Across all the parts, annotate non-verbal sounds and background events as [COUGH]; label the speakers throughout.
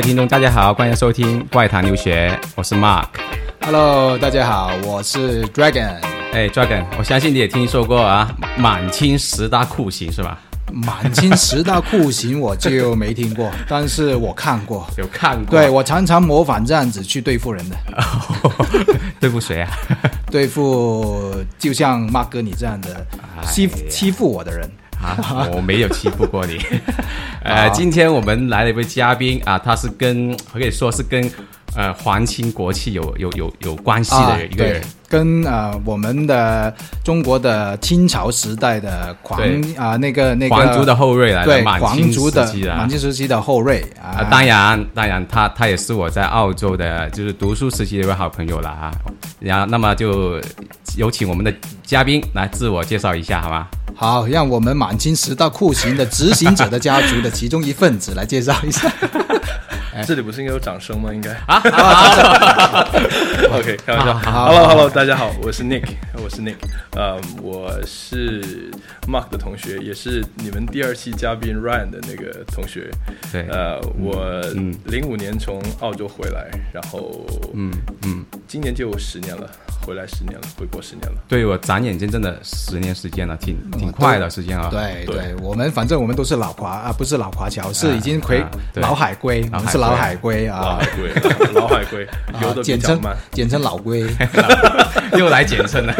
Speaker 1: 听众，大家好，欢迎收听怪谈留学，我是 Mark。
Speaker 2: Hello，大家好，我是 Dragon。
Speaker 1: 哎，Dragon，我相信你也听说过啊，满清十大酷刑是吧？
Speaker 2: 满清十大酷刑我就没听过，[LAUGHS] 但是我看过。
Speaker 1: 有看过？
Speaker 2: 对，我常常模仿这样子去对付人的，[LAUGHS]
Speaker 1: 对付谁啊？[LAUGHS]
Speaker 2: 对付就像 Mark 哥你这样的欺
Speaker 1: 哎
Speaker 2: 欺负我的人。
Speaker 1: 啊，我没有欺负过你。呃，今天我们来了一位嘉宾啊，他是跟可以说是跟呃皇亲国戚有有有有关系的一个人
Speaker 2: 啊。，跟呃我们的中国的清朝时代的皇
Speaker 1: 对
Speaker 2: 啊、那个那个
Speaker 1: 皇族的后裔来的，
Speaker 2: 对
Speaker 1: 满清
Speaker 2: 皇族的满清时期的后裔啊
Speaker 1: 啊，当然，当然，他他也是我在澳洲的，就是读书时期的一位好朋友了啊。然后，那么就有请我们的嘉宾来自我介绍一下，好吗？
Speaker 2: 好，让我们满清十大酷刑的执行者的家族的其中一份子来介绍一下。[LAUGHS]
Speaker 3: 这里不是应该有掌声吗？应该。
Speaker 1: 啊，[LAUGHS]
Speaker 3: OK，开玩笑。
Speaker 2: 好
Speaker 3: Hello Hello，大家好，我是 Nick，我是 Nick，呃，我是 Mark 的同学，也是你们第二期嘉宾 Ryan 的那个同学。
Speaker 1: 对
Speaker 3: 呃，我
Speaker 1: 嗯
Speaker 3: 零五年从澳洲回来，然后
Speaker 1: 嗯嗯，
Speaker 3: 今年就十年了，回来十年了，回国十年了。
Speaker 1: 对我眨眼间真的十年时间了，挺挺快的时间啊。
Speaker 3: 对
Speaker 2: 对对，我们反正我们都是老华啊，不是老华侨，是已经回
Speaker 1: 啊
Speaker 2: 老海龟，我们是老海龟
Speaker 3: 老
Speaker 2: 啊
Speaker 3: 海，龟，老海龟，[LAUGHS] 的比
Speaker 2: 简称。简称老龟。[LAUGHS]
Speaker 1: 又来简称了。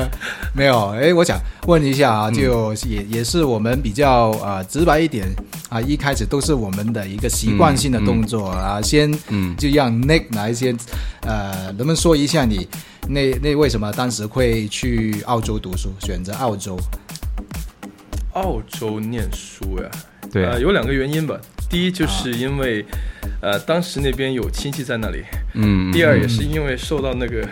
Speaker 1: [LAUGHS]
Speaker 2: 没有，哎，我想问一下
Speaker 1: 嗯
Speaker 2: 啊，就也也是我们比较啊直白一点啊，一开始都是我们的一个习惯性的动作啊，先
Speaker 1: 嗯
Speaker 2: 就让 Nick 来先呃，能不能说一下你那那为什么当时会去澳洲读书，选择澳洲？
Speaker 3: 澳洲念书呀，
Speaker 1: 对。啊
Speaker 3: 呃，有两个原因吧。第一就是因为，呃，当时那边有亲戚在那里；
Speaker 1: 嗯，
Speaker 3: 第二也是因为受到那个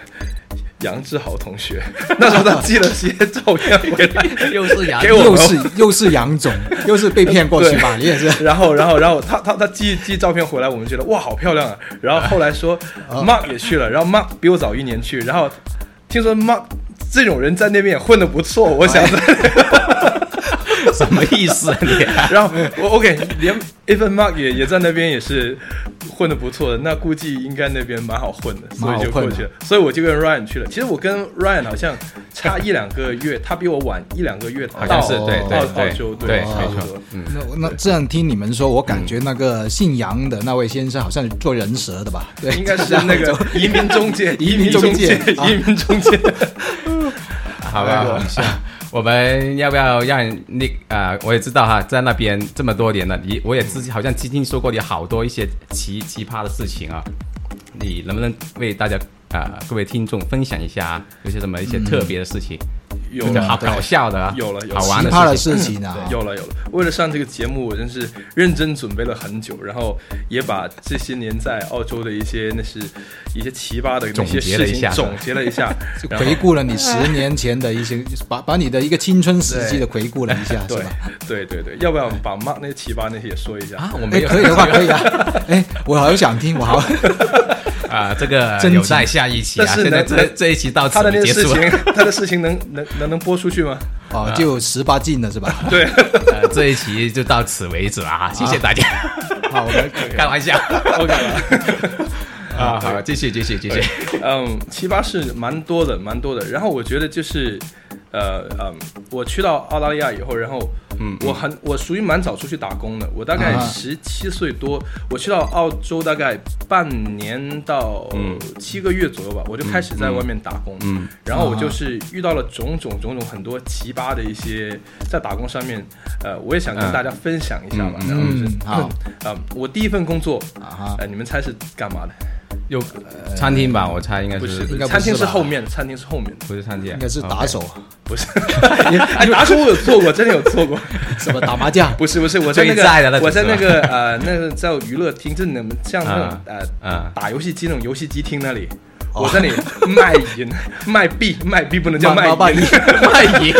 Speaker 3: 杨志豪同学，[LAUGHS] 那时候他寄了些照片回来，[LAUGHS]
Speaker 1: 又是杨
Speaker 3: 给我
Speaker 2: 又是又是杨总，[LAUGHS] 又是被骗过去吧？你也是。
Speaker 3: 然后，然后，然后他他他寄寄照片回来，我们觉得哇，好漂亮啊！然后后来说 Mark 也去了，然后 Mark 比我早一年去，然后听说 Mark 这种人在那边也混得不错，我想着。[LAUGHS]
Speaker 1: 什么意思啊你？
Speaker 3: 然后我 OK，连 Even Mark 也也在那边也是混的不错的，那估计应该那边蛮好混的，所以就过去了。所以我就跟 Ryan 去了。其实我跟 Ryan 好像差一两个月，他比我晚一两个月到
Speaker 1: 好像是对对
Speaker 3: 澳
Speaker 1: 对
Speaker 3: 澳洲，
Speaker 1: 对
Speaker 3: 差不
Speaker 1: 没错
Speaker 3: 多。
Speaker 1: 嗯，
Speaker 2: 那那这样听你们说，我感觉那个姓杨的那位先生好像是做人蛇的吧？对，
Speaker 3: 应该是那个 [LAUGHS] [LAUGHS] 移民中介，
Speaker 2: 移民中介啊
Speaker 3: 移民中介。
Speaker 1: 好吧，好我们要不要让你啊、我也知道哈，在那边这么多年了，你我也知好像听说过你好多一些奇奇葩的事情啊，你能不能为大家啊、各位听众分享一下啊有些什么一些特别的事情，
Speaker 3: 有了，
Speaker 1: 好搞笑的啊，
Speaker 3: 有了有了
Speaker 1: 好玩
Speaker 2: 奇葩的
Speaker 1: 的事情。
Speaker 2: 啊，
Speaker 3: 有了有了，为了上这个节目，我真是认真准备了很久，然后也把这些年在澳洲的一些那是一些奇葩的那些
Speaker 1: 总结了
Speaker 3: 事
Speaker 1: 一下
Speaker 3: 情总结了一下，[LAUGHS]
Speaker 2: 回顾了你十年前的一些，把把你的一个青春时期的回顾了一下，是
Speaker 3: 对
Speaker 2: 吧？
Speaker 3: 对对对，要不要把 Mark 那些奇葩那些也说一下？
Speaker 1: 啊，我
Speaker 2: 哎，
Speaker 1: 没有
Speaker 2: 可以的话可以啊。[LAUGHS] 哎，我好想听，我好。[LAUGHS]
Speaker 1: 啊，这个
Speaker 2: 真
Speaker 1: 有待下一期啊。
Speaker 3: 但是
Speaker 1: 现在
Speaker 3: 呢
Speaker 1: 这这一期到此
Speaker 3: 他的那
Speaker 1: 结束了。
Speaker 3: 些事情，他的事情能能能能播出去吗？
Speaker 2: 哦，就十八禁了是吧？[LAUGHS]
Speaker 3: 对，[LAUGHS]
Speaker 1: 呃，这一期就到此为止了哈，谢谢大家。[LAUGHS]
Speaker 2: 好，我们
Speaker 1: 开玩笑
Speaker 3: OK 了。
Speaker 1: 啊，好，继续继续继续。
Speaker 3: 嗯，七八是蛮多的，蛮多的。然后我觉得就是，呃嗯，我去到澳大利亚以后，然后，嗯，我很我属于蛮早出去打工的。我大概
Speaker 2: 啊
Speaker 3: 十七岁多，我去到澳洲大概半年到七个月左右吧，我就开始在外面打工。
Speaker 1: 嗯，
Speaker 3: 然后我就是遇到了种种种种很多奇葩的一些在打工上面，呃，我也想跟
Speaker 1: 嗯
Speaker 3: 大家分享一下吧。
Speaker 1: 嗯
Speaker 3: 然后就是啊、[LAUGHS] 我第一份工作，
Speaker 2: 啊，
Speaker 3: 呃，你们猜是干嘛的？
Speaker 1: 有餐厅吧？我猜应该
Speaker 3: 不是，
Speaker 2: 应该不是
Speaker 3: 餐厅是后面，餐厅是后面。
Speaker 1: 不是餐厅，
Speaker 2: 应该是打手，
Speaker 3: 不是，[LAUGHS] [LAUGHS] 哎，打手 [LAUGHS] 我有做过，真的有做过。
Speaker 2: 什么打麻将？
Speaker 3: 不是不是，我在那个我在那个呃那个叫娱乐厅，就是你们像那种
Speaker 1: 啊
Speaker 3: 呃
Speaker 1: 啊
Speaker 3: 打游戏机那种游戏机厅那里，我在那里卖银、卖币、卖币不能叫卖
Speaker 2: 卖
Speaker 3: 银，
Speaker 1: 卖银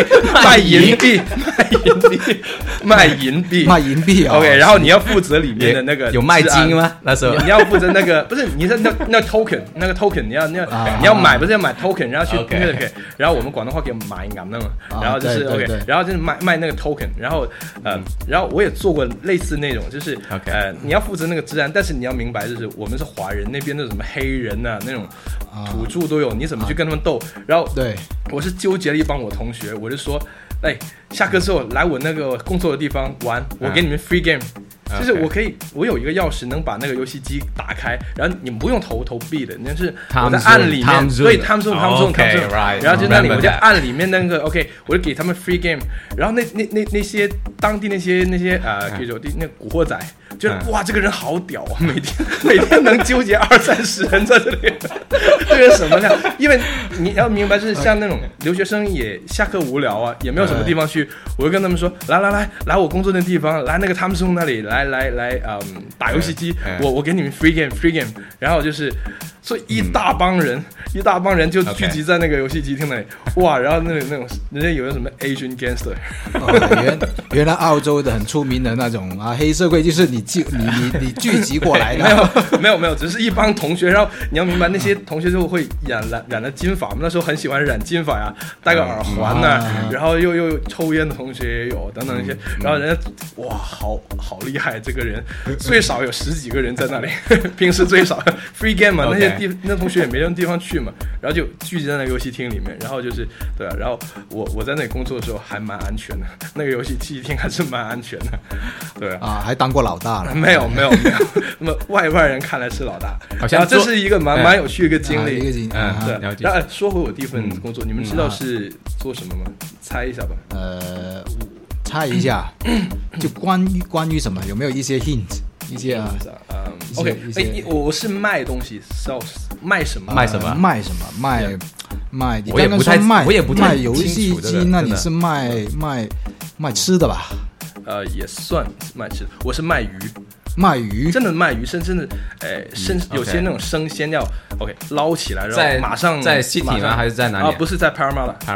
Speaker 3: 卖银币、卖银币、卖银币、
Speaker 2: 卖银币啊。
Speaker 3: OK，然后你要负责里面的那个 [LAUGHS]
Speaker 1: 有卖金吗？那时候。
Speaker 3: 你你要负责那个不是你是那那 token 那个 token 你要你要、
Speaker 2: 啊。
Speaker 3: 你要买不是要买 token 然后去
Speaker 1: OK
Speaker 3: 然后我们广东话给买银那嘛，
Speaker 2: 啊
Speaker 3: 然后就是 OK，然后就是卖卖那个 token，然后嗯然后我也做过类似那种就是
Speaker 1: OK
Speaker 3: 呃你要负责那个治安，但是你要明白就是我们是华人那边的什么黑人呐、那种土著都有，你怎么去跟他们斗？然后
Speaker 2: 对，
Speaker 3: 我是纠结了一帮我同学，我就说，哎，下课之后来我那个工作的地方玩，我给你们 free game，、就是我可以，我有一个钥匙能把那个游戏机打开，然后你们不用投投币的，那是我在按里面
Speaker 1: zone
Speaker 3: time zone
Speaker 1: 哦
Speaker 3: time zone OK，time
Speaker 1: zone，right，
Speaker 3: 然后就那里我就按里面那个 OK，我就给他们 free game，然后那那那那些当地那些那些呃，
Speaker 1: 嗯。
Speaker 3: 比如那古惑仔，觉得
Speaker 1: 嗯。
Speaker 3: 哇这个人好屌啊，每天每天能纠结二三十人在这里，这个什么呢？因为你要明白，就是像那种留学生也下课无聊啊，也没有什么地方去，我就跟他们说，来来来，来我工作的地方，来那个他们松那里，来来来来，嗯，打游戏机
Speaker 1: 嗯，
Speaker 3: 我我给你们 free game free game，然后就是，所以一大帮人，一大帮人就聚集在那个游戏机厅那里，哇，然后那里那种人家有个什么 Asian gangster，
Speaker 2: 哦原原来澳洲的很出名的那种啊黑社会，就是你聚你你你聚集过来的。[LAUGHS]
Speaker 3: 没有没有没有，只是一帮同学。然后你要明白，那些同学就会染染染了金发，我们那时候很喜欢染金发呀，戴个耳环呐、
Speaker 2: 嗯
Speaker 3: 然后又又抽烟的同学也有等等一些。然后人家哇，好好厉害，这个人最少有十几个人在那里，[LAUGHS] 平时最少 free game 嘛那些地那同学也没地方去嘛，然后就聚集在那个游戏厅里面，然后就是对啊，然后我我在那里工作的时候还蛮安全的，那个游戏机厅还是蛮安全的，对啊。
Speaker 2: 啊，还当过老大了。
Speaker 3: 没有没有没有，那么外外人看来是老大，
Speaker 1: 好像
Speaker 3: 这是一个蛮
Speaker 1: 嗯
Speaker 3: 蛮有趣的一个经
Speaker 2: 啊一个
Speaker 3: 历。
Speaker 1: 嗯
Speaker 3: 对，
Speaker 1: 了解
Speaker 3: 然后哎说回我第一份工作，你们知道
Speaker 2: 嗯
Speaker 3: 是做什么吗？猜一下吧。
Speaker 2: 呃，猜一下，就关于关于什么，有没有一些 hint？一些啊，
Speaker 3: 嗯，OK，哎，我我是卖东西，sales，卖什么？
Speaker 1: 卖什么
Speaker 2: 呃卖什么？卖卖？你刚刚
Speaker 1: 我也不
Speaker 2: 卖，
Speaker 1: 我也不太
Speaker 2: 卖游戏机，那你是卖卖卖吃的吧？
Speaker 3: 呃，也算卖吃的，我是卖鱼，
Speaker 2: 卖鱼？
Speaker 3: 真的卖鱼，甚至的，哎，生有些那种生鲜要 OK 捞起来，然
Speaker 1: 在
Speaker 3: 后马上
Speaker 1: 在 City 吗？还是在哪里？
Speaker 3: 啊，不是在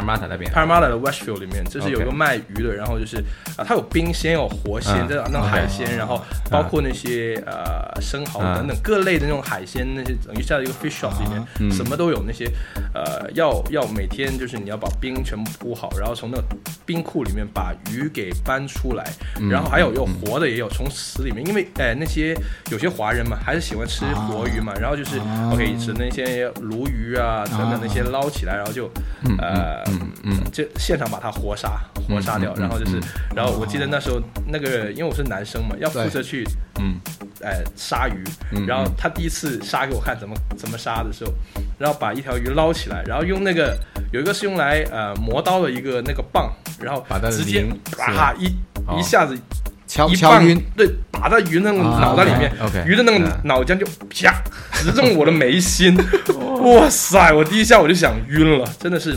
Speaker 1: 马塔那边。
Speaker 3: Parramatta 的 Westfield 里面，就是有一个卖鱼的，然后就是啊，它有冰鲜，有活鲜，
Speaker 1: 嗯。
Speaker 3: 这那种海鲜，然后包括那些呃生蚝
Speaker 1: 嗯。
Speaker 3: 等等各类的那种海鲜，那些等于在一个 fish shop 里面，
Speaker 1: 嗯。
Speaker 3: 什么都有。那些呃，要要每天就是你要把冰全部铺好，然后从那个冰库里面把鱼给搬出来，
Speaker 1: 嗯。
Speaker 3: 然后还有有活的也有从死里面，因为哎那些有些华人嘛还是喜欢吃活鱼嘛，然后就是
Speaker 2: 啊。
Speaker 3: OK 吃那些鲈鱼啊等等那些捞起来，然后就呃
Speaker 1: 嗯
Speaker 3: 就现场把它活杀，活杀掉，然后就是，然后我记得那时候那个，因为我是男生嘛，要负责去，
Speaker 1: 嗯，
Speaker 3: 哎，杀鱼
Speaker 1: 嗯，
Speaker 3: 然后他第一次杀给我看怎么怎么杀的时候，然后把一条鱼捞起来，然后用那个有一个是用来呃磨刀的一个那个棒，然后
Speaker 1: 把它
Speaker 3: 直接
Speaker 1: 鳞
Speaker 3: 啪一
Speaker 1: 哦
Speaker 3: 一下子
Speaker 2: 敲
Speaker 3: 一棒
Speaker 2: 敲晕，
Speaker 3: 对，打在鱼那个
Speaker 2: 啊
Speaker 3: 脑袋里面鱼的那个
Speaker 1: 嗯。
Speaker 3: 脑浆就啪直中我的眉心，[LAUGHS] 哇塞！我第一下我就想晕了，真的是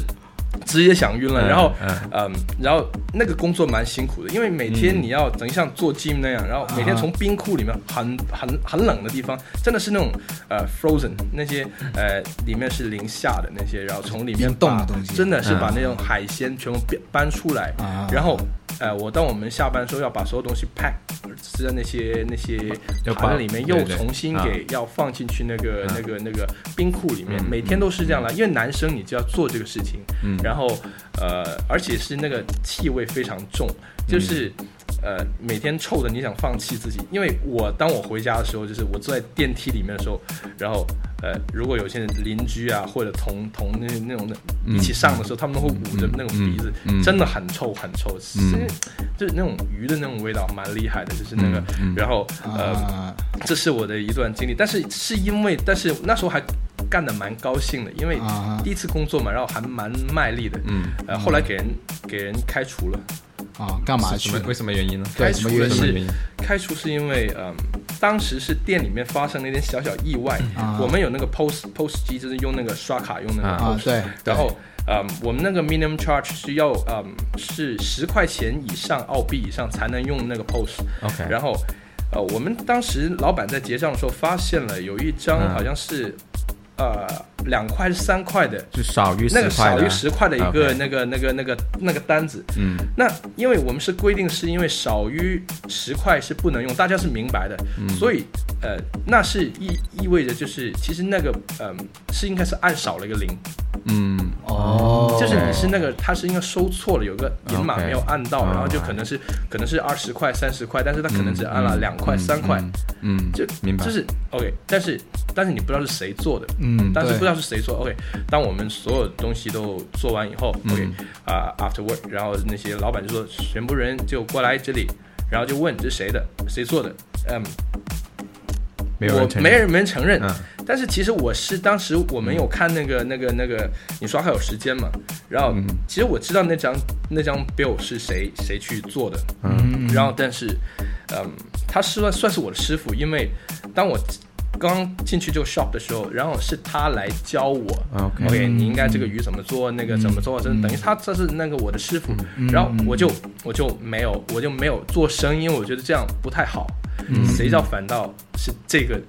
Speaker 3: 直接想晕了。
Speaker 1: 嗯
Speaker 3: 然后
Speaker 1: 嗯。
Speaker 3: 嗯，然后那个工作蛮辛苦的，因为每天你要等于像做 gym 那样，然后每天从冰库里面很很很冷的地方，真的是那种呃 frozen 那些呃里面是零下的那些，然后从里面
Speaker 2: 冻的东西
Speaker 3: 真的是把
Speaker 1: 嗯
Speaker 3: 那种海鲜全部搬搬出来，
Speaker 2: 啊。
Speaker 3: 然后呃，我当我们下班的时候要把所有东西 pack 是在那些那些盘里面，又重新
Speaker 1: 啊。
Speaker 3: 给要放进去那个
Speaker 1: 嗯。
Speaker 3: 那个那个冰库里面，
Speaker 1: 嗯
Speaker 3: 每天都是这样的，因为男生你就要做这个事情，
Speaker 1: 嗯。
Speaker 3: 然后呃，而且是那个气味非常重，就是。呃，每天臭的你想放弃自己，因为我当我回家的时候，就是我坐在电梯里面的时候，然后呃，如果有些人邻居啊或者同同那那种的一起上的时候，他们都会捂着那种鼻子，真的很臭很臭，是就是那种鱼的那种味道蛮厉害的，就是那个，然后呃，这是我的一段经历，但是是因为，但是那时候还干的蛮高兴的，因为第一次工作嘛，然后还蛮卖力的，
Speaker 1: 嗯，
Speaker 3: 呃，后来给人给人开除了，
Speaker 2: 啊，干嘛去？
Speaker 1: 为什么原因呢？
Speaker 3: 开除的是？开除是因为嗯，当时是店里面发生了一点小小意外，
Speaker 2: 啊
Speaker 3: 我们有那个 POS POS 机，就是用那个刷卡用那个
Speaker 1: 啊
Speaker 3: POS，、
Speaker 2: 啊，对，
Speaker 3: 然后，嗯，我们那个 minimum charge 是要，嗯，是十块钱以上澳币以上才能用那个 POS。
Speaker 1: OK
Speaker 3: 然后，呃，我们当时老板在结账的时候发现了有一张
Speaker 1: 嗯
Speaker 3: 好像是呃两块是三块的，
Speaker 1: 就少于
Speaker 3: 那个少于十块的一个那个那个那个那个单子。
Speaker 1: 嗯。
Speaker 3: 那因为我们是规定，是因为少于十块是不能用，大家是明白的，
Speaker 1: 嗯。
Speaker 3: 所以呃，那是意意味着就是其实那个嗯、是应该是按少了一个零，
Speaker 1: 嗯。
Speaker 2: 哦，
Speaker 3: 就是你是那个他是应该收错了，有个银码没有按到，
Speaker 1: 哦
Speaker 3: 然后就可能是可能是二十块、三十块，但是他可能只按了两块、三块，
Speaker 1: 嗯，嗯
Speaker 3: 就
Speaker 1: 明白，
Speaker 3: 就是 OK，但是但是你不知道是谁做的，
Speaker 2: 嗯，
Speaker 3: 但是不知道是谁做。OK，当我们所有东西都做完以后、
Speaker 1: 嗯。
Speaker 3: O k 啊、a f t e r work，然后那些老板就说全部人就过来这里，然后就问这是谁的，谁做的？嗯，我
Speaker 1: 没有人承认。
Speaker 3: 没人没人承认。
Speaker 1: 嗯。
Speaker 3: 但是其实我是当时我们有看那个那个那个，你刷卡有时间嘛？然后
Speaker 1: 嗯。
Speaker 3: 其实我知道那张那张 bill 是谁谁去做的，
Speaker 1: 嗯。
Speaker 3: 然后但是，嗯，他是算算是我的师傅，因为当我刚进去这个 shop 的时候，然后是他来教我。
Speaker 1: OK
Speaker 3: 你应该这个鱼怎么做，那个怎么做，真的等于他这是那个我的师傅，然后我就我就没有我就没有做生意，因为我觉得这样不太好。谁知道反倒是这个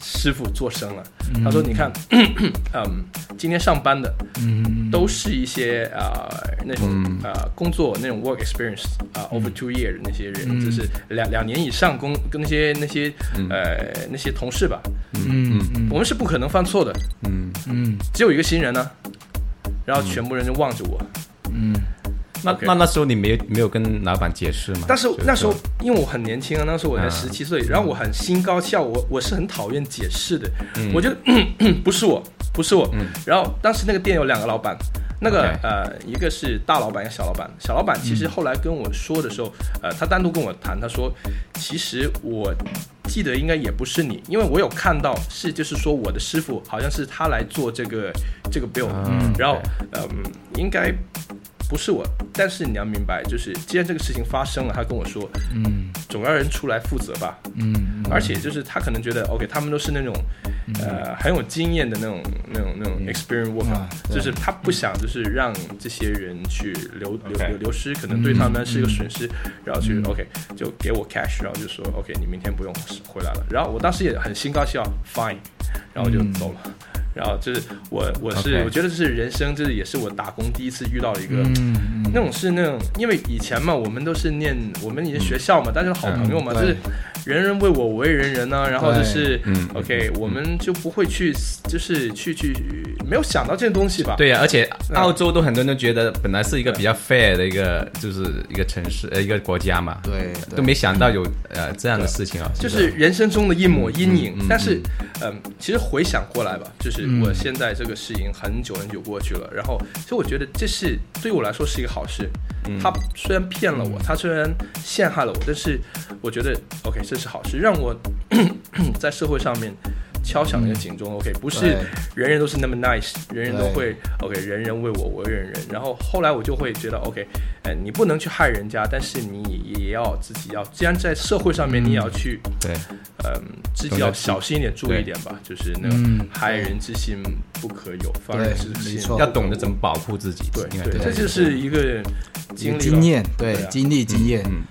Speaker 3: 师傅做生了。他说：“你看，[CLEARS THROAT] 嗯，今天上班的，
Speaker 2: 嗯。
Speaker 3: 都是一些啊、呃那种
Speaker 1: 啊
Speaker 3: 呃工作那种 work experience 啊、over two year 的那些人，就是两两年以上工跟那些那些呃那些同事吧，
Speaker 2: 嗯嗯
Speaker 3: 我们是不可能犯错的，
Speaker 1: 嗯，
Speaker 2: 嗯。
Speaker 3: 只有一个新人呢，然后全部人就望着我，
Speaker 2: 嗯
Speaker 1: 那那那时候你没有没有跟老板解释吗？
Speaker 3: 但是那时候因为我很年轻啊，那时候我才
Speaker 1: 嗯
Speaker 3: 十七岁，然后我很心高气傲，我我是很讨厌解释的，我觉得 [COUGHS] 不是我，不是我。然后当时那个店有两个老板，那个呃一个是大老板，一个小老板。小老板其实后来跟我说的时候，呃，他单独跟我谈，他说其实我。记得应该也不是你，因为我有看到是就是说我的师傅好像是他来做这个这个 bill，、
Speaker 1: 嗯
Speaker 3: 然后嗯应该不是我，但是你要明白，就是既然这个事情发生了，他跟我说，
Speaker 2: 嗯。
Speaker 3: 总要人出来负责吧。
Speaker 2: 嗯
Speaker 3: 而且就是他可能觉得，OK，他们都是那种，呃，很有经验的那种、那种、那种 experience worker，、
Speaker 2: 啊
Speaker 3: 就是他不想就是让这些人去流流流流失，可能对他们是一个损失，然后去 OK 就给我 cash，然后就说 OK，你明天不用回来了。然后我当时也很心高气傲，fine，然后我就走了。然后就是我我是我觉得这是人生，这也是我打工第一次遇到的一个。
Speaker 2: 嗯
Speaker 3: 那种是那种，因为以前嘛，我们都是念我们以前学校嘛，大家是好朋友嘛，
Speaker 2: 嗯
Speaker 3: 就是人人为我，我为人人呢、然后就是
Speaker 1: 嗯。
Speaker 3: OK，我们就不会去，就是去去没有想到这些东西吧？
Speaker 1: 对呀、而且澳洲都很多人都觉得本来是一个比较 fair 的一个，就是一个城市呃一个国家嘛，
Speaker 2: 对对。
Speaker 1: 都没想到有呃这样的事情啊，
Speaker 3: 就是人生中的一抹阴影。
Speaker 1: 嗯嗯
Speaker 3: 但是，嗯，其实回想过来吧，就是我现在这个事情很久很久过去了，然后其实我觉得这是对于我来说是一个好事。
Speaker 1: 嗯
Speaker 3: 他虽然骗了我，他虽然陷害了我，但是我觉得 OK，这是好事，让我 [COUGHS] 在社会上面。敲响那个警钟，OK，不是人人都是那么 nice，人人都会 OK，人人为我，我为人人。然后后来我就会觉得 OK，哎，你不能去害人家，但是你也要自己要，既然在社会上面，你也要去
Speaker 1: 对，
Speaker 3: 嗯，自己要小心一点，注意一点吧。就是那
Speaker 2: 嗯。
Speaker 3: 个害人之心不可有，防人之心。
Speaker 1: 要懂得怎么保护自己，
Speaker 3: 对对，这就是一个经历
Speaker 2: 经验，对
Speaker 3: 对啊。
Speaker 2: 经历经验。
Speaker 1: 嗯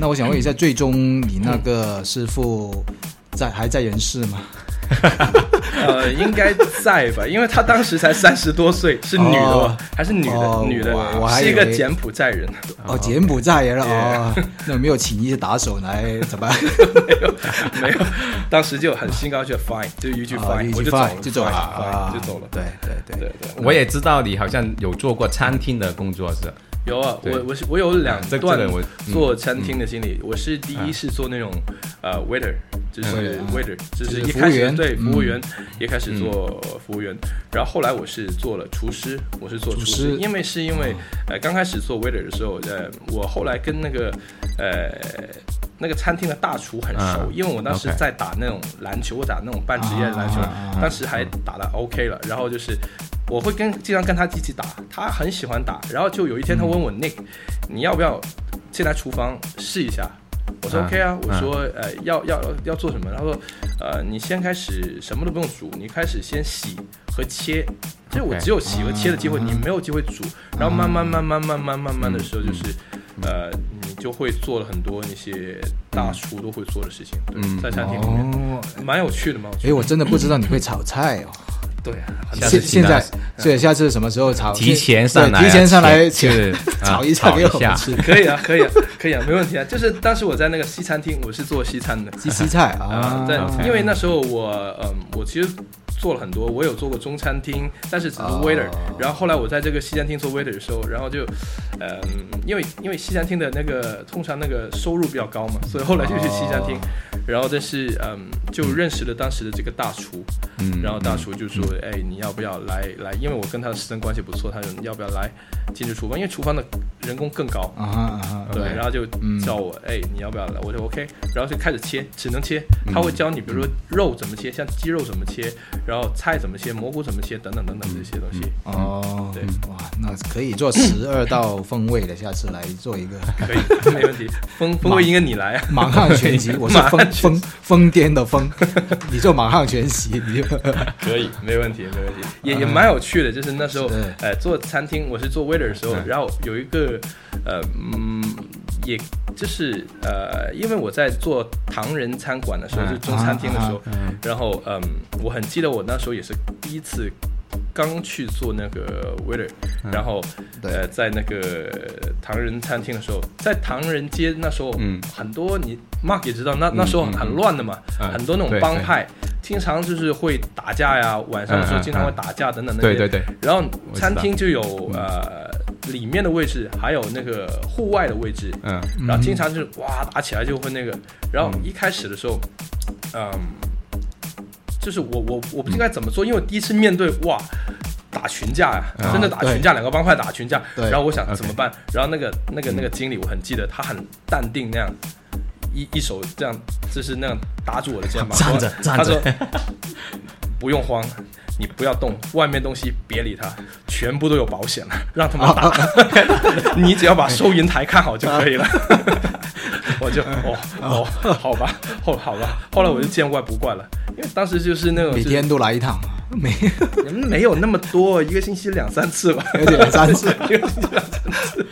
Speaker 2: 那我想问一下，最终你那个师傅在还在人世吗？
Speaker 3: 呃，应该在吧，因为她当时才三十多岁，是女的还是女
Speaker 2: 哦
Speaker 3: 的，女的是一个柬埔寨人，
Speaker 2: 哦，柬埔寨人了哦，那没有请一些打手来怎么 [LAUGHS] 没有？
Speaker 3: 没有，当时就很兴高气傲，fine，就一句
Speaker 2: 啊
Speaker 3: fine，我就走了
Speaker 2: 就走了
Speaker 3: 就走了。
Speaker 2: 对对对
Speaker 3: 对对，
Speaker 1: 我也知道你好像有做过餐厅的工作是吧，
Speaker 3: 有啊，我我是我有两段做餐厅的经历。我是第一是做那种呃 waiter，就是 waiter，就
Speaker 2: 就是
Speaker 3: 是一开始对服务员一开始做服务员，然后后来我是做了厨师，我是做厨
Speaker 2: 厨
Speaker 3: 师，因为是因为呃刚开始做 waiter 的时候，呃我后来跟那个呃。那个餐厅的大厨很熟，
Speaker 1: 啊
Speaker 3: 因为我当时在打那种篮球，我打那种半职业的篮球，当时还打的 OK 了。然后就是我会跟经常跟他一起打，他很喜欢打。然后就有一天他问我、Nick，你要不要进来厨房试一下？我说
Speaker 1: 啊
Speaker 3: OK 啊，我说呃要要要做什么？他说呃你先开始什么都不用煮，你开始先洗和切。就是我只有洗和切的机会，你没有机会煮。然后慢慢慢慢慢慢慢慢的时候，就是呃你就会做了很多那些大厨都会做的事情。对
Speaker 1: 嗯
Speaker 3: 在餐厅里面
Speaker 2: 哦，
Speaker 3: 蛮有趣的，蛮有趣
Speaker 2: 哎，我真的不知道你会炒菜哦。
Speaker 3: 对啊，很
Speaker 1: 下次
Speaker 2: 现现在，所以下次什么时候炒？
Speaker 1: 提前上来
Speaker 2: 提前上来
Speaker 1: 请 [LAUGHS]
Speaker 2: 炒一
Speaker 1: 啊
Speaker 2: 下给我
Speaker 1: 炒一下
Speaker 2: 们吃。[LAUGHS]
Speaker 3: 可以啊，可以啊，可以啊，没问题啊。就是当时我在那个西餐厅，我是做西餐的，
Speaker 2: 西西菜啊
Speaker 3: 啊，，在
Speaker 1: OK
Speaker 3: 因为那时候我嗯，我其实做了很多，我有做过中餐厅，但是只是
Speaker 2: 哦
Speaker 3: waiter、然后后来我在这个西餐厅做 waiter 的时候，然后就嗯，因为因为西餐厅的那个通常那个收入比较高嘛，所以后来就去西餐厅。然后但是嗯，就认识了当时的这个大厨，
Speaker 1: 嗯
Speaker 3: 然后大厨就说：“哎，你要不要来来？因为我跟他的师生关系不错，他说你要不要来进入厨房？因为厨房的人工更高。
Speaker 2: 啊啊，
Speaker 3: 对，然后就
Speaker 2: 嗯
Speaker 3: 叫我，哎、你要不要来？我就 OK，然后就开始切，只能切。他会教你，比如说肉怎么切，像鸡肉怎么切，然后菜怎么切，蘑菇怎么切，等等等等这些东西。
Speaker 2: 哦，
Speaker 3: 对
Speaker 2: 哇，那可以做十二道风味的，下次来做一个 [LAUGHS]
Speaker 3: 可以，没问题。风 [LAUGHS] 风味应该你来啊。
Speaker 2: 满汉全席，我是 [LAUGHS] 疯疯疯癫的疯，你做满汉全席，你就
Speaker 3: 可以，没问题，没问题，也也蛮有趣的。就是那时候
Speaker 2: 是，
Speaker 3: 呃，做餐厅，我是做 waiter 的时候，
Speaker 1: 嗯
Speaker 3: 然后有一个，呃，嗯，也就是呃，因为我在做唐人餐馆的时候，
Speaker 1: 嗯
Speaker 3: 就中餐厅的时候，
Speaker 1: 嗯。
Speaker 3: 然后嗯，我很记得我那时候也是第一次刚去做那个 waiter，、然后
Speaker 2: 对。
Speaker 3: 呃，在那个唐人餐厅的时候，在唐人街那时候，
Speaker 1: 嗯。
Speaker 3: 很多你 Mark 也知道，那那时候很乱的嘛，
Speaker 1: 嗯
Speaker 3: 很多那种帮派，经常就是会打架呀，晚上的时候经常会打架等等那些。
Speaker 1: 对对对，
Speaker 3: 然后餐厅就有呃里面的位置，还有那个户外的位置，
Speaker 1: 嗯。
Speaker 3: 然后经常就是哇打起来就会那个，然后一开始的时候，嗯，就是我我我不知道该怎么做，因为我第一次面对哇打群架呀、
Speaker 1: 啊
Speaker 3: 真的打群架，两个帮派打群架，然后我想怎么办？然后那个那个那个经理我很记得，他很淡定那样。一一手这样，就是那样打住我的肩膀，[LAUGHS]
Speaker 1: 站着站着。
Speaker 3: 他说 [LAUGHS] 不用慌，你不要动，外面东西别理他，全部都有保险了，让他们打，[LAUGHS] 你只要把收银台看好就可以了。[LAUGHS] [LAUGHS] 我就哦哦，[LAUGHS] 好吧，后好吧，后来我就见怪不怪了，因为当时就是那种
Speaker 2: 每天都来一趟，每
Speaker 3: 就是没有那么多，一个星期两三次吧，
Speaker 2: 而且两三次，[LAUGHS]
Speaker 3: 一个星期两三次。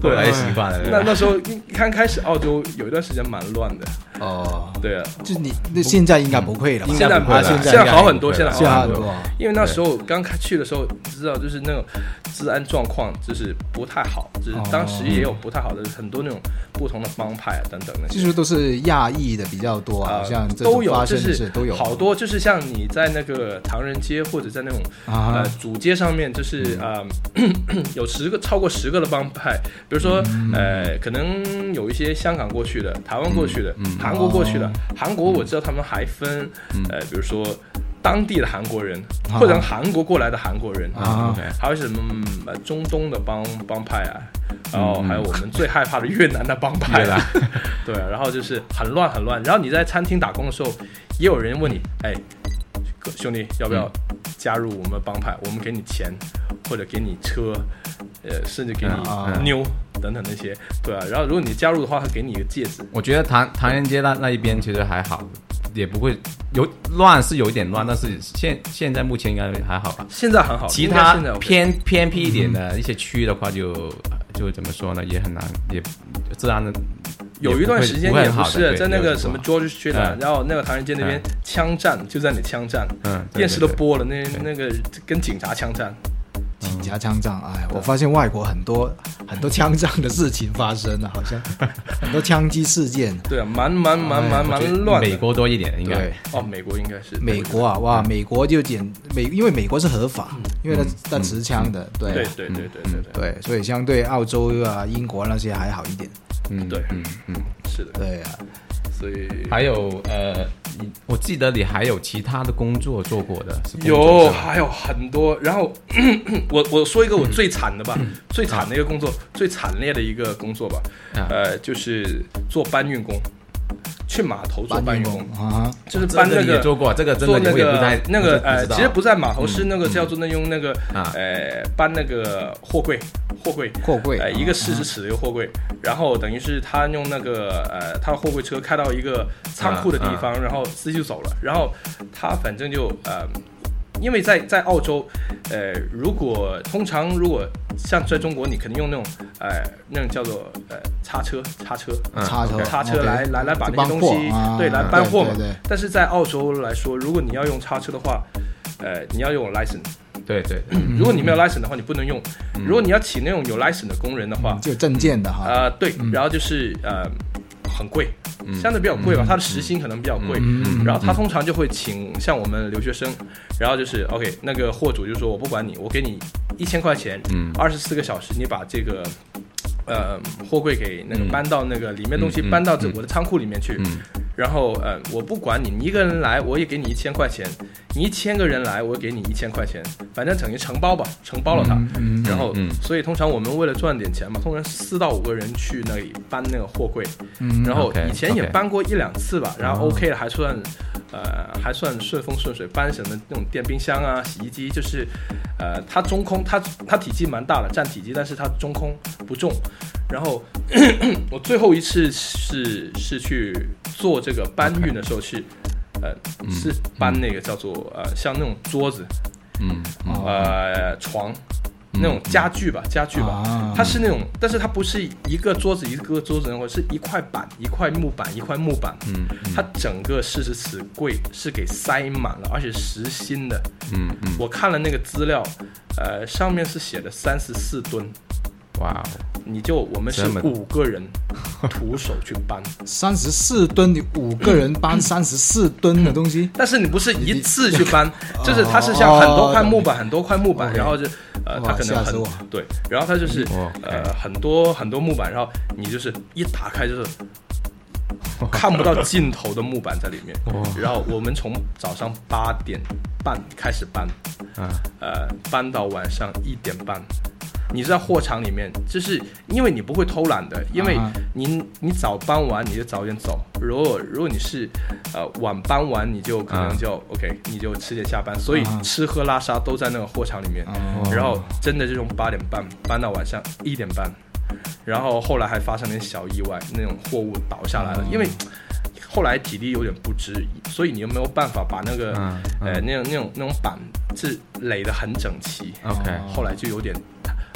Speaker 3: 对。
Speaker 1: 习惯了。
Speaker 3: 那那时候刚开始澳洲有一段时间蛮乱的，
Speaker 2: 哦，
Speaker 3: 对啊，
Speaker 2: 就你那现在应该不会了
Speaker 3: 现在
Speaker 1: 不会了。
Speaker 3: 啊现
Speaker 2: 现在
Speaker 3: 在好很多，现在好很多。因为那时候刚开去的时候，知道就是那种治安状况就是不太好，就是当时也有不太好的很多那种不同的帮派啊等等的。
Speaker 2: 其实都是亚裔的比较多啊，
Speaker 3: 啊
Speaker 2: 像这
Speaker 3: 都有，就是
Speaker 2: 都有。
Speaker 3: 好多，就是像你在那个唐人街或者在那种
Speaker 2: 啊
Speaker 3: 呃，主街上面就是呃 [CLEARS THROAT] 有十个超过十个的帮派，比如说呃可能有一些香港过去的、台湾过去的、韩国过去的，韩国我知道他们还分呃比如说当地的韩国人
Speaker 2: 啊。
Speaker 3: 或者韩国过来的韩国人
Speaker 2: 啊
Speaker 3: 还有什么中东的帮帮派啊，然后还有我们最害怕的越南的帮派
Speaker 1: 越南
Speaker 3: 啊，[LAUGHS] 对啊，然后就是很乱很乱。然后你在餐厅打工的时候，也有人问你，哎，兄弟要不要加入我们帮派？我们给你钱，或者给你车，呃，甚至给你
Speaker 2: 啊
Speaker 3: 妞等等那些，对啊。然后如果你加入的话，他给你一个戒指。
Speaker 1: 我觉得唐唐人街那那一边其实还好，也不会有乱是有一点乱，但是现现在目前应该还好吧。
Speaker 3: 现在很好，
Speaker 1: 其他偏偏僻一点的一些区域的话就，就怎么说呢，也很难，也自然的
Speaker 3: 有一段时间也
Speaker 1: 不
Speaker 3: 是
Speaker 1: 对
Speaker 3: 在那个什么 George Street 然后那个唐人街那边枪战就在那枪战，
Speaker 1: 嗯，
Speaker 3: 电视都播了，那那个跟警察枪战。
Speaker 2: 警察枪战，哎，我发现外国很多很多枪战的事情发生了，好像。[LAUGHS] 很多枪击事件。
Speaker 3: 对啊，蛮蛮蛮蛮蛮乱。
Speaker 1: 美国多一点应该，
Speaker 3: 哦，美国应该是。
Speaker 2: 美国啊，哇，美国就简美，因为美国是合法，因为它它持枪的，对。
Speaker 3: 对对对对对对，
Speaker 2: 对，所以相对澳洲啊、英国那些还好一点。
Speaker 1: 嗯，
Speaker 3: 对。
Speaker 1: 嗯嗯。
Speaker 3: 是的，
Speaker 2: 对啊，
Speaker 3: 所以
Speaker 1: 还有呃，你我记得你还有其他的工作做过的，是
Speaker 3: 有还有很多。然后 [COUGHS] 我我说一个我最惨的吧，最惨的一个工作，最惨烈的一个工作吧，
Speaker 1: 啊。
Speaker 3: 呃，就是做搬运工，去码头做搬
Speaker 2: 搬运
Speaker 3: 运工
Speaker 2: 工，啊，
Speaker 3: 就是搬那
Speaker 1: 个做过，这个真
Speaker 3: 做那
Speaker 1: 的我也不太
Speaker 3: 个那个呃，其实不在码头，是那个叫做那用那个
Speaker 1: 啊。
Speaker 3: 呃搬那个货柜，货柜。
Speaker 2: 货柜，
Speaker 3: 呃，一个四十
Speaker 2: 啊
Speaker 3: 尺的一个货柜，然后等于是他用那个呃，他的货柜车开到一个仓库的地方，然后司机就走了，然后他反正就呃，因为在在澳洲，呃，如果通常如果像在中国，你肯定用那种呃那种叫做呃叉车叉车，
Speaker 1: 嗯
Speaker 2: 叉车
Speaker 3: 叉车来来来把那些东西
Speaker 2: 啊
Speaker 3: 对来搬货嘛但是在澳洲来说，如果你要用叉车的话，呃，你要用 license。
Speaker 1: 对对，
Speaker 3: 如果你没有 license 的话，你不能用。如果你要请那种有 license 的工人的话，
Speaker 2: 就有证件的哈。
Speaker 3: 啊，对，然后就是呃，很贵，相对比较贵吧，他的时薪可能比较贵。然后他通常就会请像我们留学生，然后就是 OK，那个货主就说我不管你，我给你一千块钱，二十四个小时，你把这个。呃，货柜给那个搬到那个里面东西搬到这我的仓库里面去，然后呃，我不管你，你一个人来我也给你一千块钱，你一千个人来我给你一千块钱，反正等于承包吧，承包了它。然后，所以通常我们为了赚点钱嘛，通常四到五个人去那里搬那个货柜，然后以前也搬过一两次吧，然后 OK 了，还算呃还算顺风顺水，搬什么那种电冰箱啊、洗衣机，就是呃它中空，它它体积蛮大的，占体积，但是它中空不重。然后 [CLEARS THROAT] 我最后一次是是去做这个搬运的时候去，呃，是搬那个叫做呃像那种桌子，嗯，呃床那种家具吧，家具吧，它是那种，但是它不是一个桌子一个桌子，或者是一块板一块木板一块木板，嗯，它整个四十尺柜是给塞满了，而且实心的，嗯嗯，我看了那个资料，呃，上面是写的三十四吨。哇，你就我们是五个人徒手去搬。
Speaker 2: 三十四吨，你五个人搬 [LAUGHS] 三十四吨的东西，
Speaker 3: 但是你不是一次去搬，[LAUGHS] 就是它是像很多块木板，很多块木板，然后就呃，它可能很对，然后它就是呃很多很多木板，然后你就是一打开就是看不到尽头的木板在里面，[LAUGHS] 然后我们从早上八点半开始搬，呃，搬到晚上一点半。你在货场里面，就是因为你不会偷懒的，因为你你早搬完你就早点走。如果如果你是呃晚搬完，你就可能就 OK，你就迟点下班。所以吃喝拉撒都在那个货场里面。然后真的就从八点半搬到晚上一点半，然后后来还发生点小意外，那种货物倒下来了。因为后来体力有点不支，所以你又没有办法把那个呃那种那种那种板是垒得很整齐。
Speaker 1: OK，
Speaker 3: 后来就有点。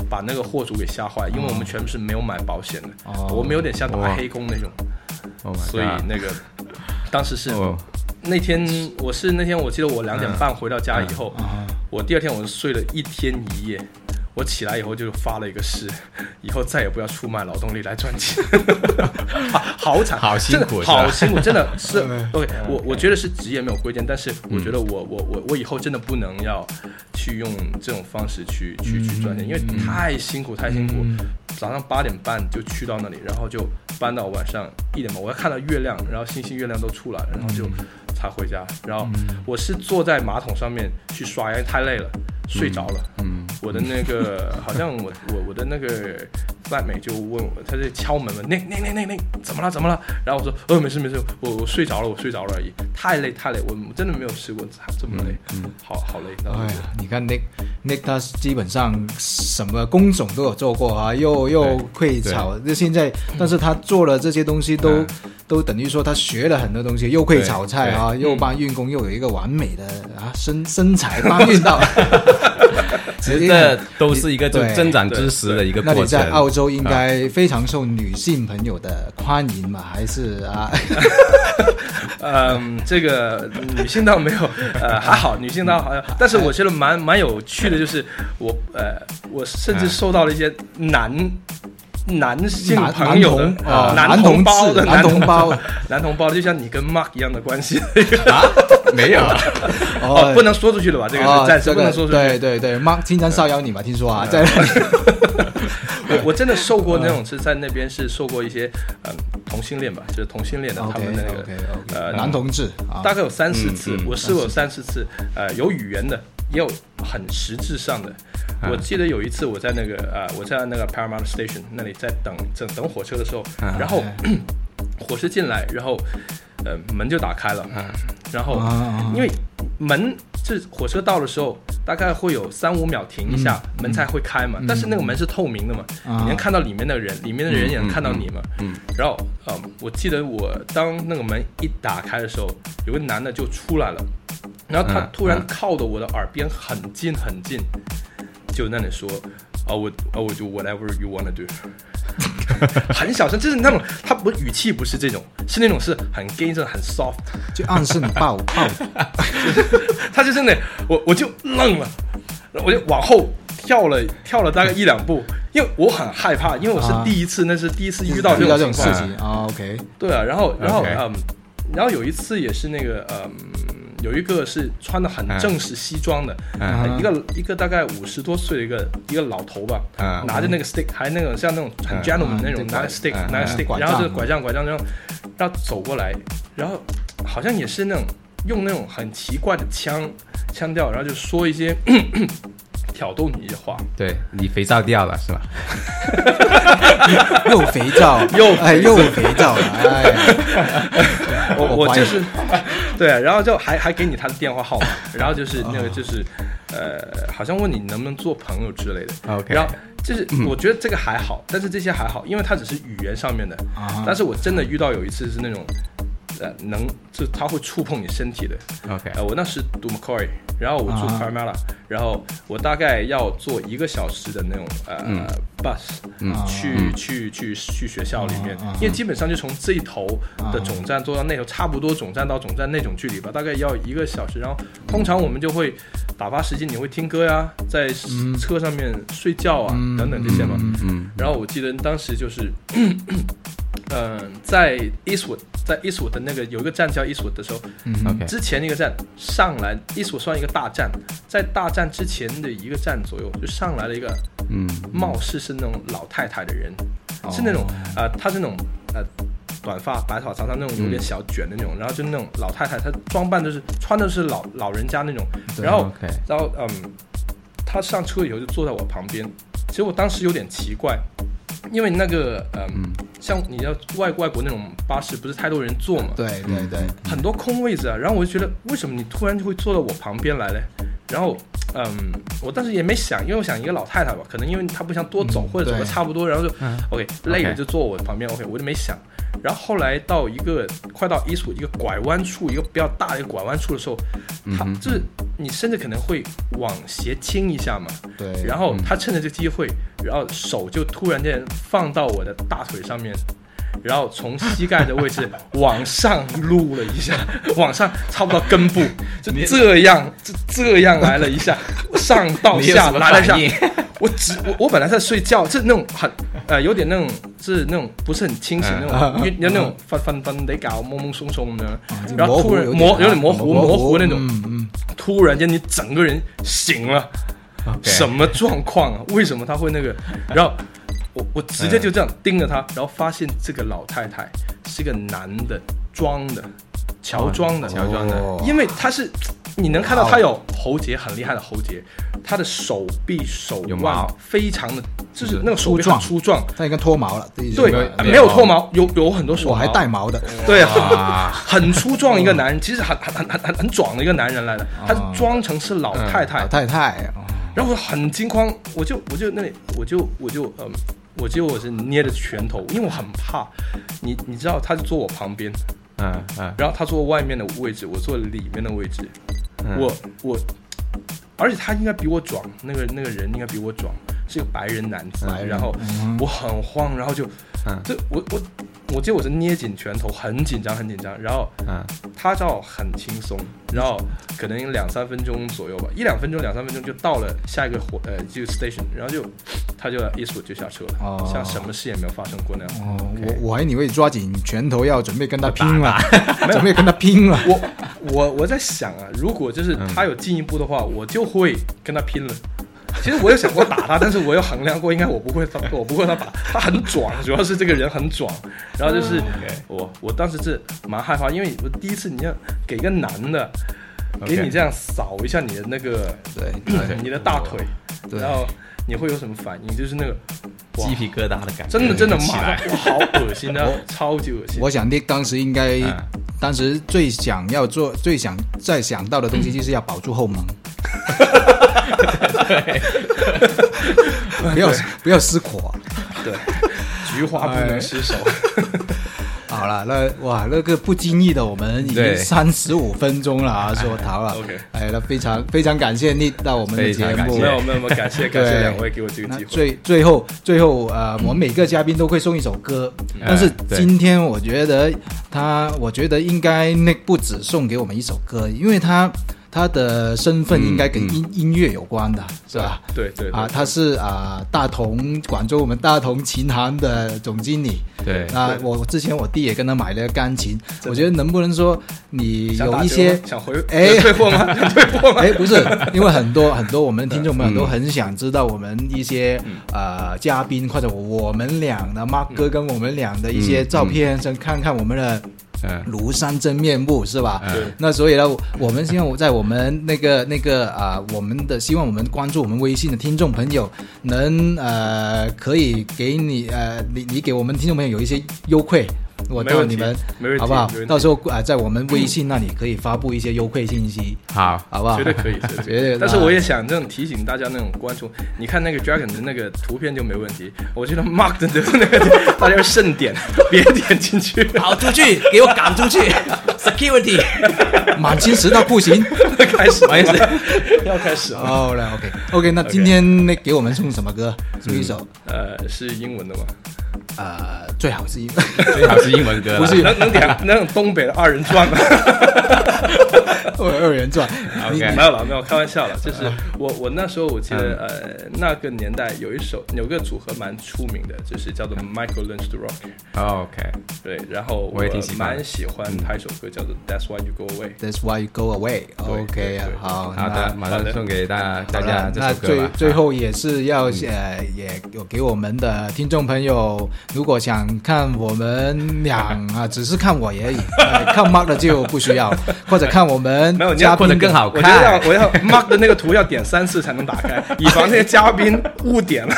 Speaker 3: 把那个货主给吓坏，因为我们全部是没有买保险的，我们有点像打黑工那种，所以那个当时是那天我是那天我记得我两点半回到家以后，我第二天我是睡了一天一夜。我起来以后就发了一个誓，以后再也不要出卖劳动力来赚钱，[LAUGHS] 好惨，
Speaker 1: 好辛苦，
Speaker 3: 好辛苦，真的 [LAUGHS] 是。OK，我我觉得是职业没有规定，但是我觉得我我我我以后真的不能要去用这种方式去去去赚钱，因为太辛苦太辛苦。早上八点半就去到那里，然后就搬到晚上一点半，我要看到月亮，然后星星月亮都出来了，然后就才回家。然后我是坐在马桶上面去刷牙，太累了，睡着了。嗯。我的那个 [LAUGHS] 好像我我我的那个范美就问我，他在敲门问那那那那那怎么了怎么了？然后我说呃没事没事，我我睡着了我睡着了而已，太累太累，我真的没有试过这么累，嗯，好好累。哎
Speaker 2: 呀，你看 Nick Nick 他基本上什么工种都有做过啊，又又会炒，那现在但是他做了这些东西都都等于说他学了很多东西，又会炒菜啊，又帮运工又有一个完美的啊身身材帮运到。[LAUGHS]
Speaker 1: 其实这都是一个就增长知识的一个过程。那
Speaker 2: 你在澳洲应该非常受女性朋友的欢迎嘛？还是啊？[LAUGHS]
Speaker 3: 嗯，这个女性倒没有，呃，还好，女性倒好像。但是我觉得蛮蛮有趣的，就是我呃，我甚至受到了一些男。男性朋友的
Speaker 2: 啊，
Speaker 3: 男同胞的
Speaker 2: 男同胞，[LAUGHS]
Speaker 3: 男同胞就像你跟 Mark 一样的关系
Speaker 1: 啊？没有，[LAUGHS]
Speaker 3: 哦，不能说出去了吧？这个是暂时不能说出去。
Speaker 2: 对对对，Mark 经常骚扰你嘛？听说啊，在 [LAUGHS]
Speaker 3: 我我真的受过那种是在那边是受过一些呃同性恋吧，就是同性恋的他们的那个
Speaker 2: 呃男同志，
Speaker 3: 大概有三四次，我试过有三四次，呃，有语言的，也有很实质上的。我记得有一次我在那个呃，我在那个 Paramount Station 那里在等等等火车的时候，然后 [CLEARS THROAT] 火车进来，然后呃门就打开了，然后因为门这火车到的时候大概会有三五秒停一下，门才会开嘛。但是那个门是透明的嘛，你能看到里面的人，里面的人也能看到你嘛。然后呃，我记得我当那个门一打开的时候，有个男的就出来了，然后他突然靠的我的耳边很近很近。就那里说，啊我啊我就 whatever you wanna do，[LAUGHS] 很小声，就是那种他不语气不是这种，是那种是很 gay 的很 soft，
Speaker 2: 就暗示你抱 [LAUGHS] 抱。
Speaker 3: 他就真的，我我就愣了，我就往后跳了跳了大概一两步，因为我很害怕，因为我是第一次，那是第一次遇到
Speaker 2: 这
Speaker 3: 种
Speaker 2: 事情啊。OK，
Speaker 3: 对啊，然后然后嗯，然后有一次也是那个嗯。有一个是穿的很正式西装的，
Speaker 1: 嗯。
Speaker 3: 一个一个大概五十多岁的一个一个老头吧，
Speaker 1: 嗯。
Speaker 3: 拿着那个 stick，还那种像那种很 gentleman
Speaker 2: 嗯
Speaker 3: 那种拿个 stick，
Speaker 1: 嗯。
Speaker 3: 拿个
Speaker 1: 嗯
Speaker 3: stick，
Speaker 2: 拐
Speaker 3: 然后就
Speaker 2: 杖
Speaker 3: 拐杖。拐杖，然后然后走过来，然后好像也是那种用那种很奇怪的腔腔调，然后就说一些挑逗你的话，
Speaker 1: 对你肥皂掉了是吧？[LAUGHS]
Speaker 2: 又肥皂，[LAUGHS]
Speaker 3: 又
Speaker 2: 哎又肥皂了，哎，[LAUGHS]
Speaker 3: 我
Speaker 2: 我
Speaker 3: 就是，对啊，然后就还还给你他的电话号码，然后就是那个就是，呃，好像问你能不能做朋友之类的。
Speaker 1: OK
Speaker 3: 然后就是我觉得这个还好，但是这些还好，因为它只是语言上面的。
Speaker 2: 啊。
Speaker 3: 但是我真的遇到有一次是那种，呃，能就他会触碰你身体的。
Speaker 1: OK
Speaker 3: 呃，我那时读 Macquarie，然后我住
Speaker 2: 啊。
Speaker 3: Carmela，、然后我大概要坐一个小时的那种呃、
Speaker 1: 嗯。
Speaker 3: bus，
Speaker 1: 嗯。
Speaker 3: 去、
Speaker 1: 嗯。
Speaker 3: 去去去学校里面，因为基本上就从这一头的总站坐到那头，差不多总站到总站那种距离吧，大概要一个小时。然后通常我们就会打发时间，你会听歌呀，在车上面睡觉啊、
Speaker 2: 嗯
Speaker 3: 等等这些嘛。
Speaker 1: 嗯
Speaker 3: 然后我记得当时就是，嗯、在 Eastwood，在 Eastwood 的那个有一个站叫 Eastwood 的时候，
Speaker 2: 嗯
Speaker 1: OK
Speaker 3: 之前那个站上来，Eastwood 算一个大站，在大站之前的一个站左右就上来了一个
Speaker 1: 嗯。
Speaker 3: 貌似是那种老太太的人，
Speaker 2: 哦。
Speaker 3: 是那种呃，她是那种呃短发白发长长那种有点小卷的那种，然后就那种老太太，她装扮就是穿的是老老人家那种，然后
Speaker 1: OK
Speaker 3: 然后嗯，她上车以后就坐在我旁边，其实我当时有点奇怪。因为那个嗯，
Speaker 1: 嗯。
Speaker 3: 像你要外外国那种巴士，不是太多人坐嘛，
Speaker 2: 对对对，
Speaker 3: 很多空位置啊，然后我就觉得为什么你突然就会坐到我旁边来嘞？然后，嗯，我当时也没想，因为我想一个老太太吧，可能因为她不想多走、
Speaker 2: 嗯
Speaker 3: 或者走的差不多，然后就、
Speaker 1: 嗯。
Speaker 3: OK 累了就坐我旁边，OK 我就没想。然后后来到一个快到一处一个拐弯处，一个比较大的一个拐弯处的时候，他
Speaker 1: 嗯
Speaker 3: 就是你甚至可能会往斜倾一下嘛，
Speaker 2: 对，
Speaker 3: 然后他趁着这个机会，然后手就突然间放到我的大腿上面，然后从膝盖的位置往上撸了一下，[LAUGHS] 往上差不多到根部，就这样，这这样来了一下，[LAUGHS] 上到下来了一下？[LAUGHS] 我只我我本来在睡觉，是那种很呃有点那种是那种不是很清醒那种，有有那种翻翻翻得搞懵懵松松的，然后突然模有点模糊模糊那种，突然间你整个人醒了。什么状况啊？为什么他会那个？然后我我直接就这样盯着他，然后发现这个老太太是个男的装的，乔装的，
Speaker 1: 乔装的
Speaker 2: 哦
Speaker 3: 因为他是你能看到他有喉结，很厉害的喉结，他的手臂手腕
Speaker 1: 毛
Speaker 3: 非常的，就是那个手臂
Speaker 2: 粗壮
Speaker 3: 很粗壮，
Speaker 2: 他应该脱毛了，
Speaker 3: 对
Speaker 1: 没有，
Speaker 3: 脱毛，有有很多手，
Speaker 2: 我还带毛的，
Speaker 3: 对很粗壮一个男人，其实很很很很很很壮的一个男人来的，他
Speaker 2: 哦
Speaker 3: 装成是老太太
Speaker 2: 老，太太，哦
Speaker 3: 然后我很惊慌，我就我就那里我就我就嗯，我记得我是捏着拳头，因为我很怕。你你知道，他就坐我旁边，
Speaker 1: 嗯嗯
Speaker 3: 然后他坐外面的位置，我坐里面的位置。
Speaker 1: 嗯
Speaker 3: 我我，而且他应该比我壮，那个那个人应该比我壮，是个白人男子。然后
Speaker 2: 嗯
Speaker 3: 我很慌，然后就
Speaker 1: 嗯
Speaker 3: 这我我我记得我是捏紧拳头，很紧张很紧张，然后
Speaker 1: 嗯
Speaker 3: 他照很轻松，然后可能两三分钟左右吧，一两分钟两三分钟就到了下一个火呃就 station，然后就他就 Eastwood 就下车了，
Speaker 2: 哦
Speaker 3: 像什么事也没有发生过那样。
Speaker 2: 哦，我我还以为抓紧拳头要准备跟他拼了，[LAUGHS] 准备跟他拼了。
Speaker 3: 我我我在想啊，如果就是
Speaker 1: 嗯
Speaker 3: 他有进一步的话，我就会跟他拼了。[LAUGHS] 其实我有想过打他，但是我有衡量过，应该我不会他，我不会他打，他很壮，[LAUGHS] 主要是这个人很壮。然后就是我我当时是蛮害怕，因为我第一次你要给个男的，给你这样扫一下你的那个
Speaker 2: 对 [CLEARS THROAT]
Speaker 3: 你的大腿，然后你会有什么反应？就是那个
Speaker 1: 鸡皮疙瘩的感觉，
Speaker 3: 真的真的好恶心啊，超级恶心。
Speaker 2: 我想 Nick 当时应该
Speaker 1: 嗯，
Speaker 2: 当时最想要做、最想再想到的东西，就是要保住后门，[LAUGHS] [LAUGHS] 不要不要失火
Speaker 3: 对，[LAUGHS] 菊花不能失手。
Speaker 2: 啊！[LAUGHS] 好了，那哇，那个不经意的，我们已经三十五分钟了啊，说逃了。
Speaker 3: OK，
Speaker 2: 哎，那非常非常感谢你到我们的节目，
Speaker 3: 没有没有没有，感谢感谢两位给我这个机会。
Speaker 2: 最最后最后呃，我们每个嘉宾都会送一首歌，但是今天我觉得他，我觉得应该那不止送给我们一首歌，因为他。他的身份应该跟音音乐有关的，是吧？
Speaker 3: 对对
Speaker 2: 啊，他是啊大同广州我们大同琴行的总经理。
Speaker 1: 对
Speaker 2: 啊，我之前我弟也跟他买了钢琴，我觉得能不能说你有一些
Speaker 3: 想回哎退货吗？退货吗？[LAUGHS]
Speaker 2: 哎，不是，因为很多很多我们听众朋友都很想知道我们一些呃嘉宾或者我们俩的 Mark 哥跟我们俩的一些照片，想看看我们的。庐山真面目是吧？那所以呢，我们希望在我们那个那个啊，我们的希望我们关注我们微信的听众朋友，能呃可以给你呃你你给我们听众朋友有一些优惠。我到你们，好不好？到时候啊，在我们微信那里可以发布一些优惠信息，
Speaker 1: 好，
Speaker 2: 好不好？
Speaker 3: 绝对可以，绝对。[LAUGHS] 但是我也想这种提醒大家那种关注，你看那个 Dragon 的那个图片就没问题。我觉得 Mark 的那个大家慎点，别点进去。
Speaker 2: 跑出去，给我赶出去！[LAUGHS] Security，满清十大酷刑
Speaker 3: 开始，不意思，要开始。
Speaker 2: 好了，OK，OK，那今天那给我们送什么歌？送一首，
Speaker 3: 呃，是英文的吗？
Speaker 2: 呃，最好是英，
Speaker 1: 最好是英文歌，[LAUGHS]
Speaker 3: 不是能能点 [LAUGHS] 那种东北的二人转吗？
Speaker 2: 二人转
Speaker 3: ，OK，没有了，没有开玩笑了。就是我我那时候我记得呃那个年代有一首有个组合蛮出名的，就是叫做 Michael Lynch the
Speaker 1: Rock。OK，
Speaker 3: 对，然后
Speaker 1: 我也挺喜
Speaker 3: 欢，蛮喜欢他一首歌叫做 That's Why You Go Away。
Speaker 2: That's Why You Go Away。OK，好，
Speaker 1: 好的，马上送给大家大家这首歌
Speaker 2: 最最后也是要呃也有给我们的听众朋友。如果想看我们俩啊，只是看我而已，[LAUGHS] 看 Mark 的就不需要，或者看我们
Speaker 3: 没有
Speaker 2: 嘉宾
Speaker 1: 更好看。
Speaker 3: 我觉得我要 [LAUGHS] Mark 的那个图要点三次才能打开，[LAUGHS] 以防那些嘉宾误点了。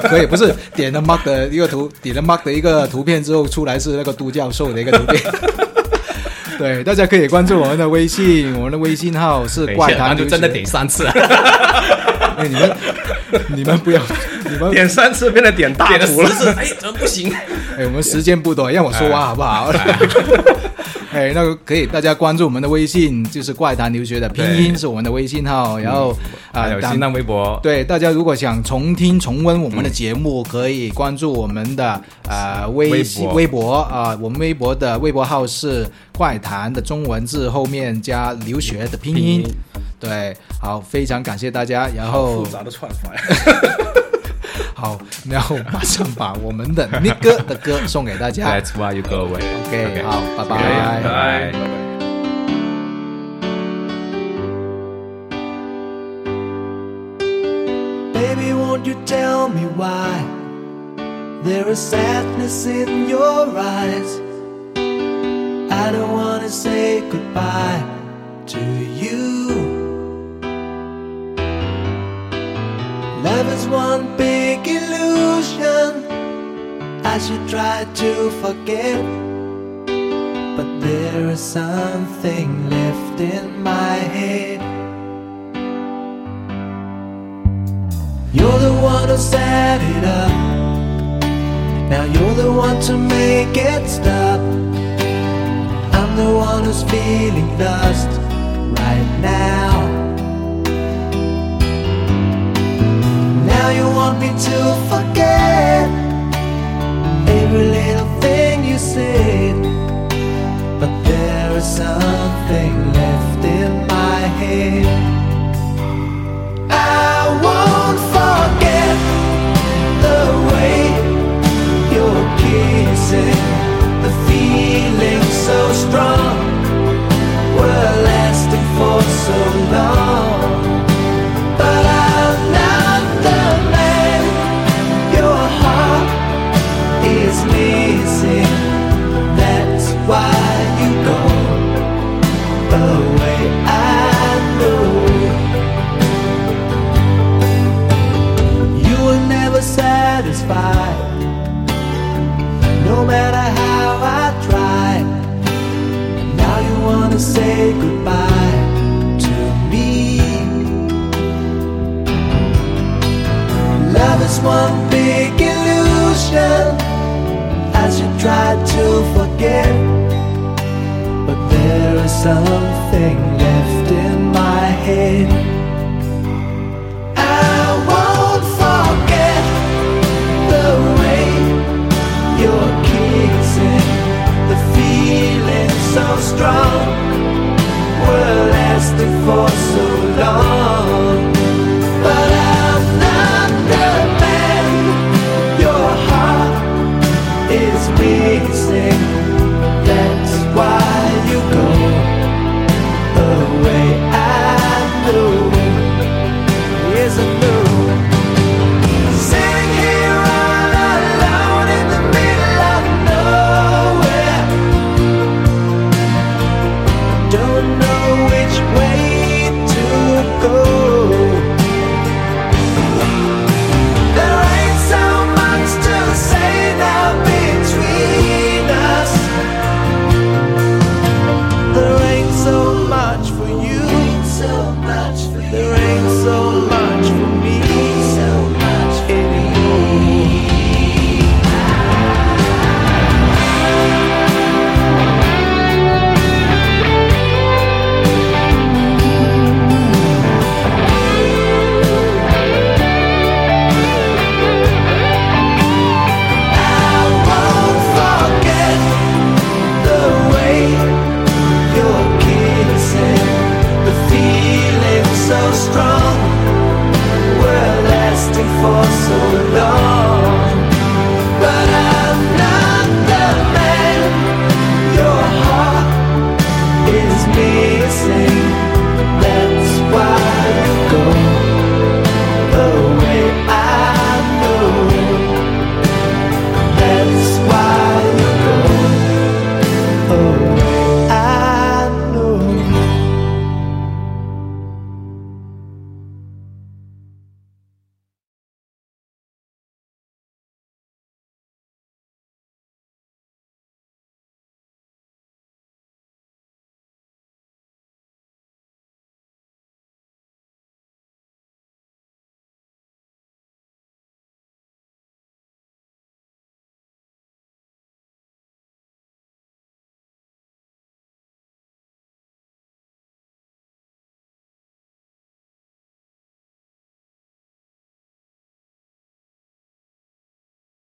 Speaker 2: 可以，不是点了 Mark 的一个图，点了 Mark 的一个图片之后出来是那个都教授的一个图片。对，大家可以关注我们的微信，我们的微信号是怪谈，
Speaker 1: 就真的点三次。
Speaker 2: 你们你们不要。你们
Speaker 3: 点三次变成点大图了，
Speaker 1: 哎，怎么不行？[LAUGHS]
Speaker 2: 哎，我们时间不多，让我说完好不好？[LAUGHS] 哎，那个可以，大家关注我们的微信，就是怪谈留学的拼音是我们的微信号，然后
Speaker 1: 啊，有新浪微博。
Speaker 2: 对，大家如果想重听重温我们的节目，可以关注我们的呃微信微博啊，我们微博的微博号是怪谈的中文字后面加留学的拼音。对，好，非常感谢大家。然后
Speaker 3: 复杂的串法呀。[LAUGHS]
Speaker 2: 好，然后马上把我们的那个的歌送给大家。
Speaker 1: That's why you go away.
Speaker 2: OK，好，拜拜，
Speaker 3: 拜拜。Baby, won't you tell me why there is sadness in your eyes? I don't wanna say goodbye to you. Love is one big illusion I should try to forget But there is something left in my head. You're the one who set it up. Now you're the one to make it stop. I'm the one who's feeling lost right now. Now you want me to forget every little thing you said, but there is something left in my head. I won't forget the way you're kissing,